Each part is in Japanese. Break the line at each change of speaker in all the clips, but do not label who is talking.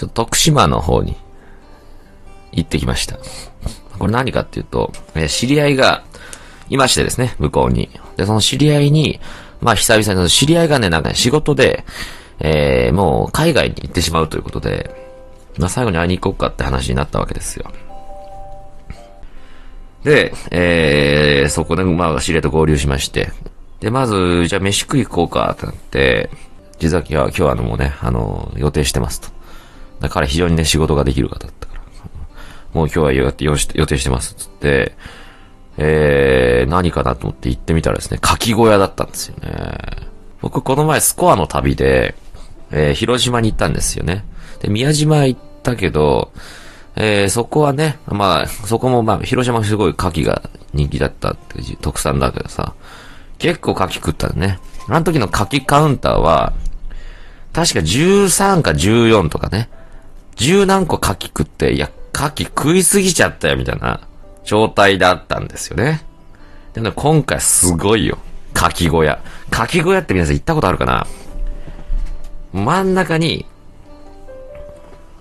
ちょっと徳島の方に行ってきました。これ何かっていうと、え知り合いがいましてですね、向こうに。で、その知り合いに、まあ久々に知り合いがね、なんかね、仕事で、えー、もう海外に行ってしまうということで、まあ最後に会いに行こうかって話になったわけですよ。で、えー、そこで、まあ知り合いと合流しまして、で、まず、じゃあ飯食い行こうかってなって、実は今日は今日はあのもうね、あの、予定してますと。だから非常にね、仕事ができる方だったから。もう今日は予定予定してますつって、えー、何かなと思って行ってみたらですね、かき小屋だったんですよね。僕この前スコアの旅で、えー、広島に行ったんですよね。で、宮島行ったけど、えー、そこはね、まあ、そこもまあ、広島すごい牡蠣が人気だったって特産だけどさ、結構牡蠣食ったのね。あの時の牡蠣カウンターは、確か13か14とかね、十何個牡蠣食って、いや、牡蠣食いすぎちゃったよ、みたいな状態だったんですよね。でも、今回すごいよ。牡蠣小屋。牡蠣小屋って皆さん行ったことあるかな？真ん中に、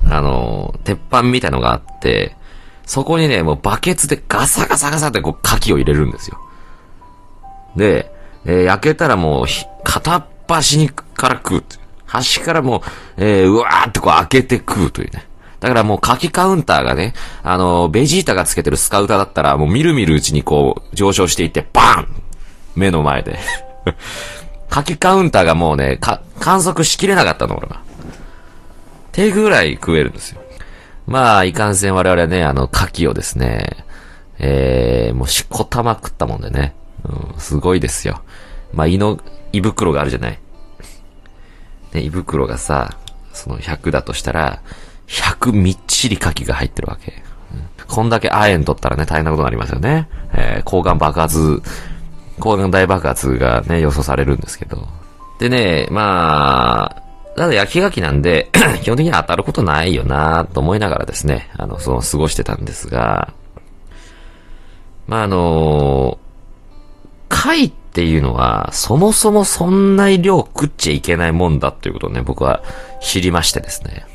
あの、鉄板みたいのがあって、そこにね、もうバケツでガサガサガサってこう牡蠣を入れるんですよ。で、えー焼けたらもう、片っ端にから食うって。端からもう、えーうわーってこう開けて食うというね。だからもう牡蠣カウンターがね、あの、ベジータがつけてるスカウターだったら、もうみるみるうちにこう、上昇していって、バーン目の前で。牡蠣カウンターがもうね、か、観測しきれなかったの、俺は。っていうぐらい食えるんですよ。まあ、いかんせん我々はね、あの、牡蠣をですね、えー、もうしこたま食ったもんでね。うん、すごいですよ。まあ、胃の、胃袋があるじゃない。ね、胃袋がさ、その100だとしたら、100みっちり牡蠣が入ってるわけ。うんこんだけ亜鉛取ったらね、大変なことになりますよね。えー、抗がん爆発、抗がん大爆発がね、予想されるんですけど。でね、まあ、ただ焼き牡蠣なんで、基本的には当たることないよなと思いながらですね、あの、その過ごしてたんですが、まああの貝っっていうのは、そもそもそんなに量食っちゃいけないもんだということをね、僕は知りましてですね。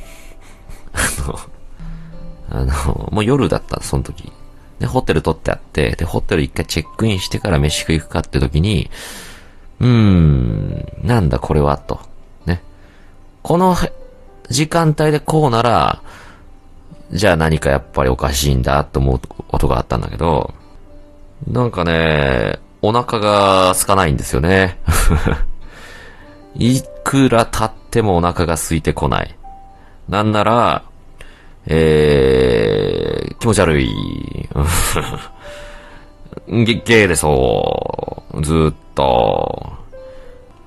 あの、あの、もう夜だった、その時。で、ホテル取ってあって、で、ホテル一回チェックインしてから飯食い行くかって時に、うーん、なんだこれは、と。ね。この時間帯でこうなら、じゃあ何かやっぱりおかしいんだと思うことがあったんだけど、なんかね、お腹が空かないんですよね。いくら経ってもお腹が空いてこない。なんなら、えー、気持ち悪い。ゲゲーでそう。ずっと。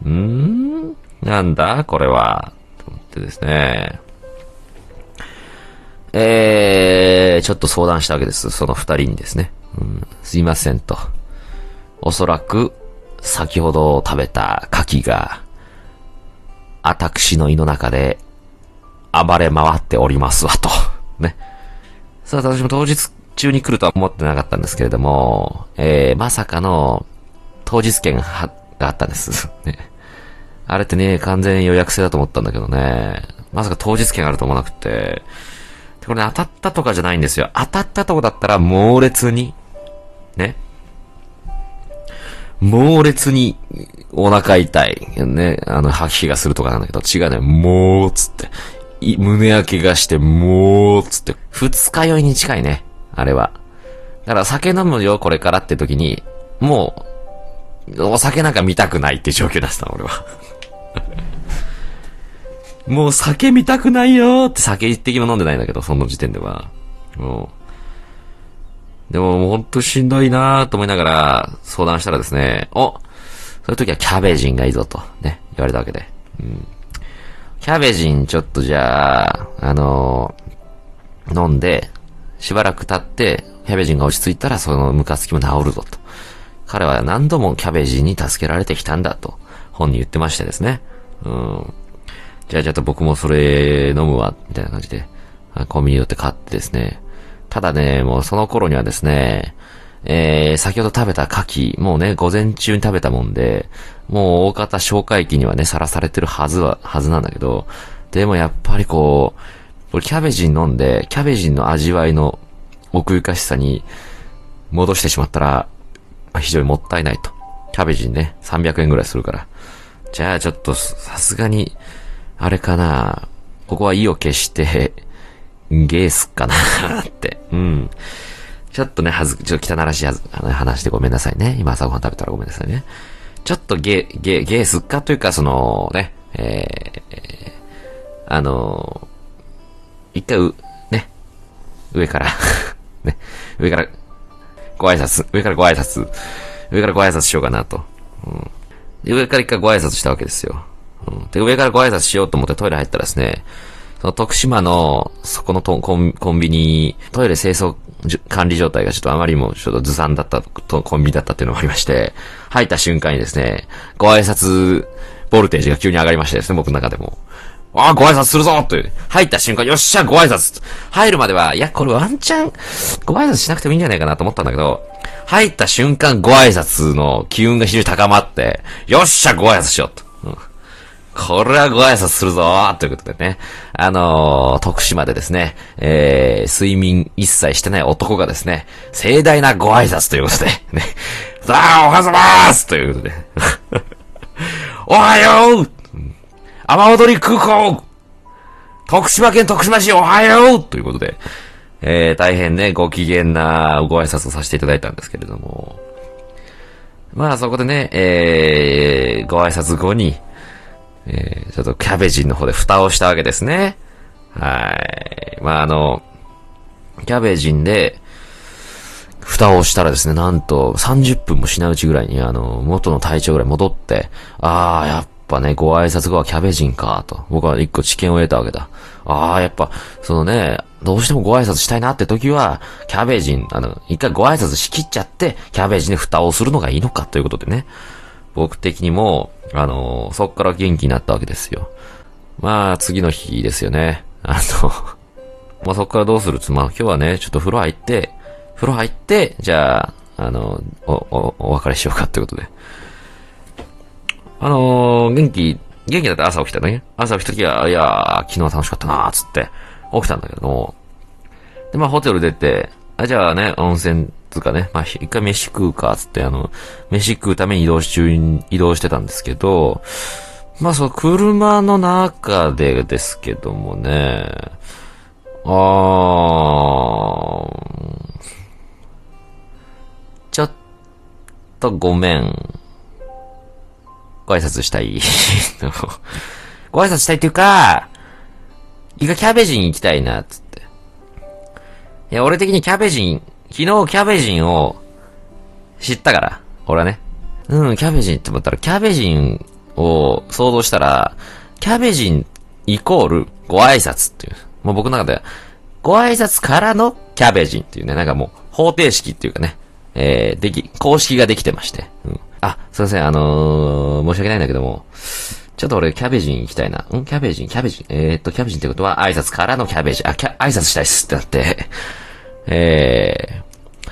んなんだこれは。と思ってですね。えー、ちょっと相談したわけです。その二人にですね。うん、すいませんと。おそらく、先ほど食べた牡蠣が、私の胃の中で暴れ回っておりますわ、と。ね。さあ、私も当日中に来るとは思ってなかったんですけれども、えー、まさかの、当日券があったんです。ね。あれってね、完全予約制だと思ったんだけどね。まさか当日券あると思わなくて。これね、当たったとかじゃないんですよ。当たったとこだったら猛烈に、ね。猛烈にお腹痛い。ね。あの、吐き気がするとかなんだけど、違うね。もう、つって。胸焼けがして、もう、つって。二日酔いに近いね。あれは。だから酒飲むよ、これからって時に、もう、お酒なんか見たくないって状況だしたの、俺は。もう酒見たくないよーって酒一滴も飲んでないんだけど、その時点では。もう。でも、もうほんとしんどいなーと思いながら相談したらですね、おそういう時はキャベジンがいいぞと、ね、言われたわけで。うん。キャベジンちょっとじゃあ、あのー飲んで、しばらく経って、キャベジンが落ち着いたらそのムカつきも治るぞと。彼は何度もキャベジンに助けられてきたんだと、本に言ってましてですね。うん。じゃあちょっと僕もそれ飲むわ、みたいな感じで、コンビニ寄って買ってですね。ただね、もうその頃にはですね、えー、先ほど食べた牡蠣、もうね、午前中に食べたもんで、もう大方消化液にはね、さらされてるはずは、はずなんだけど、でもやっぱりこう、俺キャベジン飲んで、キャベジンの味わいの奥ゆかしさに戻してしまったら、非常にもったいないと。キャベジンね、300円ぐらいするから。じゃあちょっと、さすがに、あれかな。ここは意を消して、ゲースかなって。うん。ちょっとね、はず、ちょっと汚らしいはず、話してごめんなさいね。今朝ごはん食べたらごめんなさいね。ちょっとゲー、ゲー、ゲースかというか、その、ね、えー、あの一回う、ね、上から ね、上から、ご挨拶、上からご挨拶、上からご挨拶しようかなと。うん、で上から一回ご挨拶したわけですよ。うん、で、上からご挨拶しようと思ってトイレ入ったらですね、その徳島の、そこのコンビニ、トイレ清掃管理状態がちょっとあまりにもちょっとずさんだったと、コンビニだったっていうのもありまして、入った瞬間にですね、ご挨拶、ボルテージが急に上がりましてですね、僕の中でも。ああ、ご挨拶するぞという。入った瞬間、よっしゃ、ご挨拶入るまでは、いや、これワンチャン、ご挨拶しなくてもいいんじゃないかなと思ったんだけど、入った瞬間、ご挨拶の機運が非常に高まって、よっしゃ、ご挨拶しようと。これはご挨拶するぞ。ということでね。あのー、徳島でですね、えー、睡眠一切してない男がですね、盛大なご挨拶ということで、ね。さあ、おはようございます。ということで。おはよう。雨踊り空港。徳島県徳島市おはよう。ということで、えー、大変ね、ご機嫌なご挨拶をさせていただいたんですけれども、まあそこでね、えー、ご挨拶後に、えー、ちょっとキャベジンの方で蓋をしたわけですね。はい。まあ、あの、キャベジンで、蓋をしたらですね、なんと30分もしないうちぐらいに、あの、元の体調ぐらい戻って、ああ、やっぱね、ご挨拶後はキャベジンか、と。僕は一個知見を得たわけだ。ああ、やっぱ、そのね、どうしてもご挨拶したいなって時は、キャベジン、あの、一回ご挨拶しきっちゃって、キャベジンで蓋をするのがいいのかということでね。僕的にも、あの、そっから元気になったわけですよ。まあ、次の日ですよね。あの まあそっからどうするつまあ今日はね、ちょっと風呂入って、風呂入って、じゃあ、あの、お、お、お別れしようかってことで。あのー、元気、元気だった？朝起きたね。朝起きた時は、いやー、昨日楽しかったなーつって、起きたんだけども。で、まあホテル出て、あ、じゃあね、温泉つうかね、まあ、一回飯食うか、つって、あの、飯食うために移動中に移動してたんですけど、まあ、その車の中でですけどもね、あー、ちょっとごめん。ご挨拶したい。ご挨拶したいっていうか、一回キャベジン行きたいな、つって。いや、俺的にキャベジン昨日キャベジンを知ったから、俺はね。うん、キャベジンって思ったら、キャベジンを想像したら、キャベジンイコールご挨拶っていう。もう僕の中では、ご挨拶からのキャベジンっていうね、なんかもう方程式っていうかね、えー、でき、公式ができてまして。うん。あ、すいません、あのー、申し訳ないんだけども、ちょっと俺キャベジン行きたいな。んキャベジンキャベジンえー、っと、キャベジンってことは挨拶からのキャベジン。あ、キャ、挨拶したいっすってなって、えー、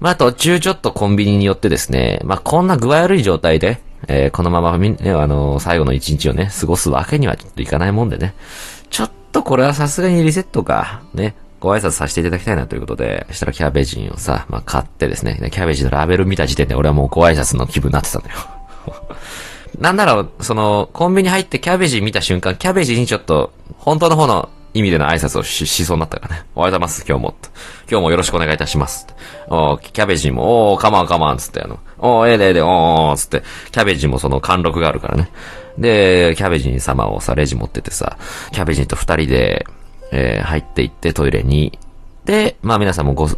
まあ途中ちょっとコンビニによってですね、まあこんな具合悪い状態で、えー、このままみ、ね、あのー、最後の一日をね、過ごすわけにはちょっといかないもんでね。ちょっとこれはさすがにリセットか、ね、ご挨拶させていただきたいなということで、そしたらキャベジンをさ、まあ買ってですね、キャベジンのラベル見た時点で俺はもうご挨拶の気分になってたんだよ。なんなら、その、コンビニ入ってキャベジン見た瞬間、キャベジンにちょっと、本当の方の意味での挨拶をししそうになったからね。おはようございます、今日も。今日もよろしくお願いいたします。おキャベジンも、おー、カマンカマンつって、あの、おー、ええでええで、おー、つって、キャベジンもその貫禄があるからね。で、キャベジン様をさ、レジ持っててさ、キャベジンと二人で、えー、入っていってトイレに。で、まあ皆さんもご、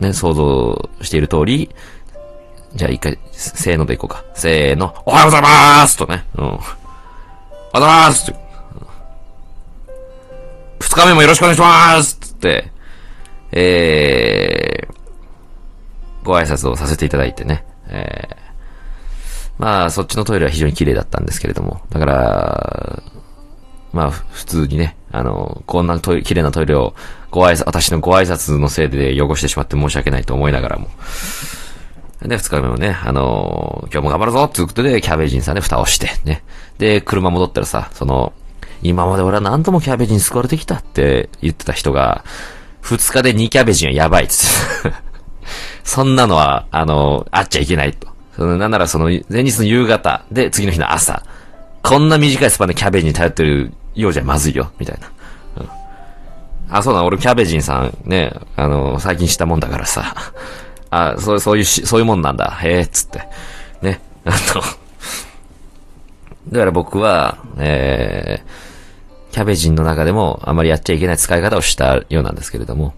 ね、想像している通り、じゃあ一回、せーのでいこうか。せーの、おはようございますとね。うん。おはようございます二日目もよろしくお願いしますつって、えー、ご挨拶をさせていただいてね。えー、まあ、そっちのトイレは非常に綺麗だったんですけれども。だから、まあ、普通にね、あの、こんなトイレ、綺麗なトイレを、ご挨拶、私のご挨拶のせいで汚してしまって申し訳ないと思いながらも。で、二日目もね、あのー、今日も頑張るぞっていうことで、キャベジンさんで蓋をして、ね。で、車戻ったらさ、その、今まで俺は何度もキャベジン救われてきたって言ってた人が、二日で2キャベジンはやばいっつって。そんなのは、あの、あっちゃいけないと。その、なんならその、前日の夕方で次の日の朝。こんな短いスパンでキャベジンに頼ってるようじゃまずいよ、みたいな。うん、あ、そうだ、俺キャベジンさんね、あの、最近知ったもんだからさ。あ、そう、そういうし、そういうもんなんだ。へえ、つって。ね。あと、だから僕は、えー、キャベジンの中でもあまりやっちゃいけない使い方をしたようなんですけれども、